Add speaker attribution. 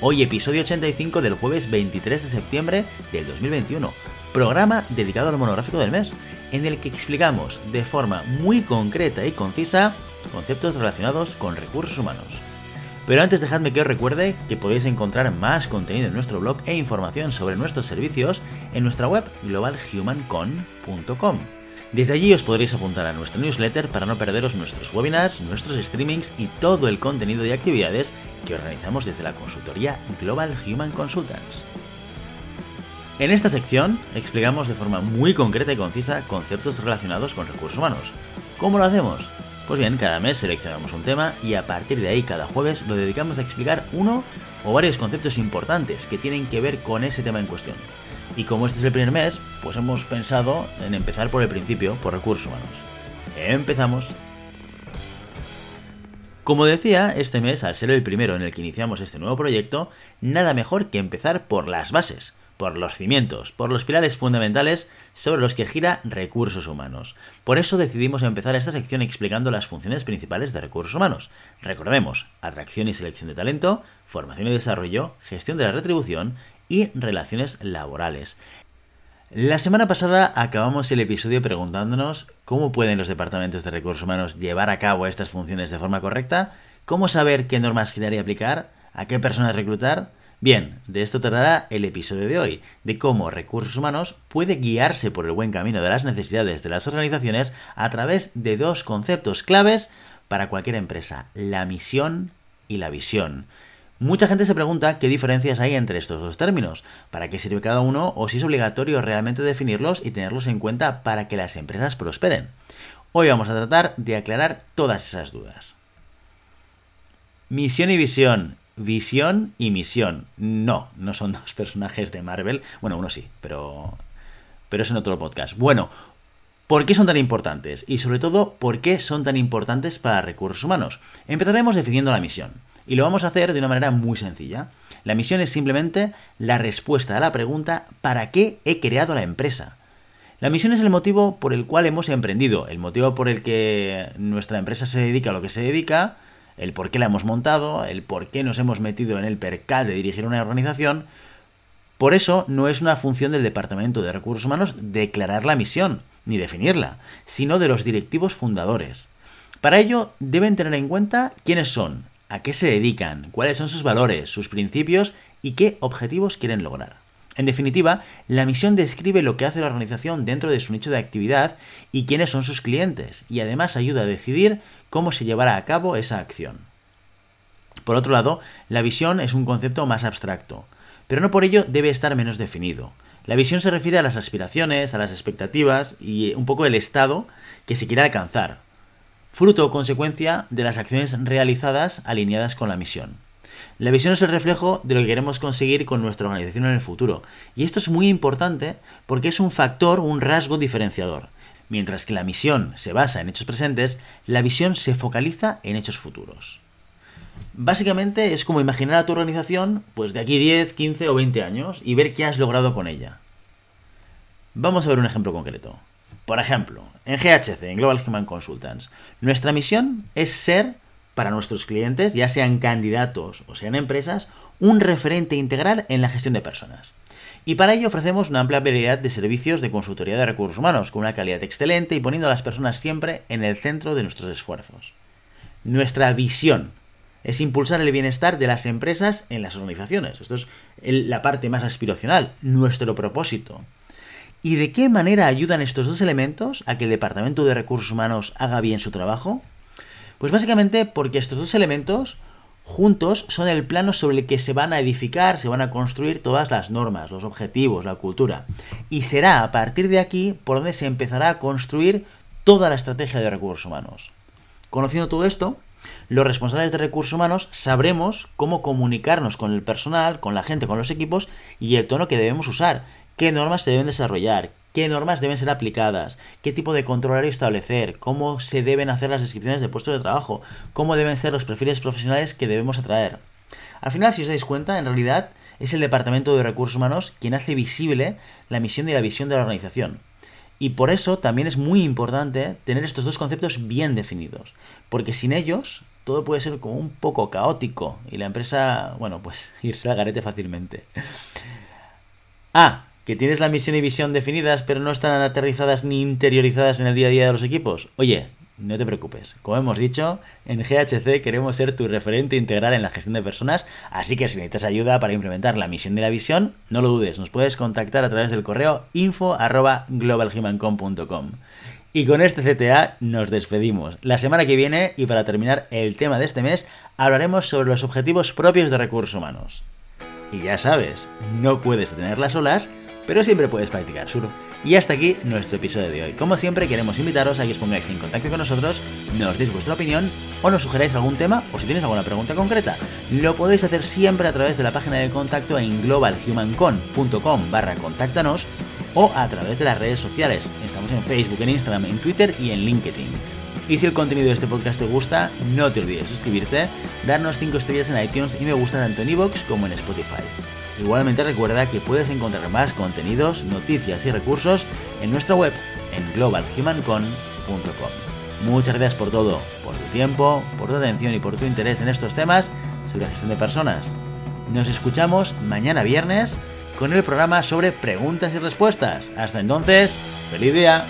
Speaker 1: Hoy episodio 85 del jueves 23 de septiembre del 2021, programa dedicado al monográfico del mes, en el que explicamos de forma muy concreta y concisa conceptos relacionados con recursos humanos. Pero antes dejadme que os recuerde que podéis encontrar más contenido en nuestro blog e información sobre nuestros servicios en nuestra web globalhumancon.com. Desde allí os podréis apuntar a nuestra newsletter para no perderos nuestros webinars, nuestros streamings y todo el contenido y actividades que organizamos desde la consultoría Global Human Consultants. En esta sección explicamos de forma muy concreta y concisa conceptos relacionados con recursos humanos. ¿Cómo lo hacemos? Pues bien, cada mes seleccionamos un tema y a partir de ahí cada jueves lo dedicamos a explicar uno o varios conceptos importantes que tienen que ver con ese tema en cuestión. Y como este es el primer mes, pues hemos pensado en empezar por el principio, por recursos humanos. Empezamos. Como decía, este mes, al ser el primero en el que iniciamos este nuevo proyecto, nada mejor que empezar por las bases, por los cimientos, por los pilares fundamentales sobre los que gira recursos humanos. Por eso decidimos empezar esta sección explicando las funciones principales de recursos humanos. Recordemos, atracción y selección de talento, formación y desarrollo, gestión de la retribución y relaciones laborales. La semana pasada acabamos el episodio preguntándonos cómo pueden los departamentos de recursos humanos llevar a cabo estas funciones de forma correcta, cómo saber qué normas girar y aplicar, a qué personas reclutar, Bien, de esto tratará el episodio de hoy, de cómo recursos humanos puede guiarse por el buen camino de las necesidades de las organizaciones a través de dos conceptos claves para cualquier empresa, la misión y la visión. Mucha gente se pregunta qué diferencias hay entre estos dos términos, para qué sirve cada uno o si es obligatorio realmente definirlos y tenerlos en cuenta para que las empresas prosperen. Hoy vamos a tratar de aclarar todas esas dudas. Misión y visión Visión y Misión. No, no son dos personajes de Marvel. Bueno, uno sí, pero. Pero es en otro podcast. Bueno, ¿por qué son tan importantes? Y sobre todo, ¿por qué son tan importantes para recursos humanos? Empezaremos definiendo la misión. Y lo vamos a hacer de una manera muy sencilla. La misión es simplemente la respuesta a la pregunta ¿para qué he creado la empresa? La misión es el motivo por el cual hemos emprendido, el motivo por el que nuestra empresa se dedica a lo que se dedica, el por qué la hemos montado, el por qué nos hemos metido en el percal de dirigir una organización. Por eso no es una función del Departamento de Recursos Humanos declarar la misión, ni definirla, sino de los directivos fundadores. Para ello deben tener en cuenta quiénes son, a qué se dedican, cuáles son sus valores, sus principios y qué objetivos quieren lograr. En definitiva, la misión describe lo que hace la organización dentro de su nicho de actividad y quiénes son sus clientes, y además ayuda a decidir cómo se llevará a cabo esa acción. Por otro lado, la visión es un concepto más abstracto, pero no por ello debe estar menos definido. La visión se refiere a las aspiraciones, a las expectativas y un poco el estado que se quiere alcanzar, fruto o consecuencia de las acciones realizadas alineadas con la misión. La visión es el reflejo de lo que queremos conseguir con nuestra organización en el futuro, y esto es muy importante porque es un factor, un rasgo diferenciador. Mientras que la misión se basa en hechos presentes, la visión se focaliza en hechos futuros. Básicamente es como imaginar a tu organización pues de aquí 10, 15 o 20 años y ver qué has logrado con ella. Vamos a ver un ejemplo concreto. Por ejemplo, en GHC, en Global Human Consultants, nuestra misión es ser para nuestros clientes, ya sean candidatos o sean empresas, un referente integral en la gestión de personas. Y para ello ofrecemos una amplia variedad de servicios de consultoría de recursos humanos, con una calidad excelente y poniendo a las personas siempre en el centro de nuestros esfuerzos. Nuestra visión es impulsar el bienestar de las empresas en las organizaciones. Esto es la parte más aspiracional, nuestro propósito. ¿Y de qué manera ayudan estos dos elementos a que el Departamento de Recursos Humanos haga bien su trabajo? Pues básicamente porque estos dos elementos juntos son el plano sobre el que se van a edificar, se van a construir todas las normas, los objetivos, la cultura. Y será a partir de aquí por donde se empezará a construir toda la estrategia de recursos humanos. Conociendo todo esto, Los responsables de recursos humanos sabremos cómo comunicarnos con el personal, con la gente, con los equipos y el tono que debemos usar, qué normas se deben desarrollar, qué normas deben ser aplicadas, qué tipo de control establecer, cómo se deben hacer las descripciones de puestos de trabajo, cómo deben ser los perfiles profesionales que debemos atraer. Al final, si os dais cuenta, en realidad es el Departamento de Recursos Humanos quien hace visible la misión y la visión de la organización. Y por eso también es muy importante tener estos dos conceptos bien definidos, porque sin ellos todo puede ser como un poco caótico y la empresa, bueno, pues irse al garete fácilmente. Ah, que tienes la misión y visión definidas, pero no están aterrizadas ni interiorizadas en el día a día de los equipos. Oye, no te preocupes. Como hemos dicho, en GHC queremos ser tu referente integral en la gestión de personas, así que si necesitas ayuda para implementar la misión de la visión, no lo dudes, nos puedes contactar a través del correo info@globalhumancom.com. Y con este CTA nos despedimos. La semana que viene, y para terminar el tema de este mes, hablaremos sobre los objetivos propios de recursos humanos. Y ya sabes, no puedes detener olas, pero siempre puedes practicar surf. Y hasta aquí nuestro episodio de hoy. Como siempre, queremos invitaros a que os pongáis en contacto con nosotros, nos deis vuestra opinión o nos sugeráis algún tema o si tenéis alguna pregunta concreta. Lo podéis hacer siempre a través de la página de contacto en globalhumancon.com barra contáctanos o a través de las redes sociales. Estamos en Facebook, en Instagram, en Twitter y en LinkedIn. Y si el contenido de este podcast te gusta, no te olvides suscribirte, darnos 5 estrellas en iTunes y me gusta tanto en iVoox como en Spotify. Igualmente recuerda que puedes encontrar más contenidos, noticias y recursos en nuestra web en globalhumancon.com. Muchas gracias por todo, por tu tiempo, por tu atención y por tu interés en estos temas sobre la gestión de personas. Nos escuchamos mañana viernes con el programa sobre preguntas y respuestas. Hasta entonces, feliz día.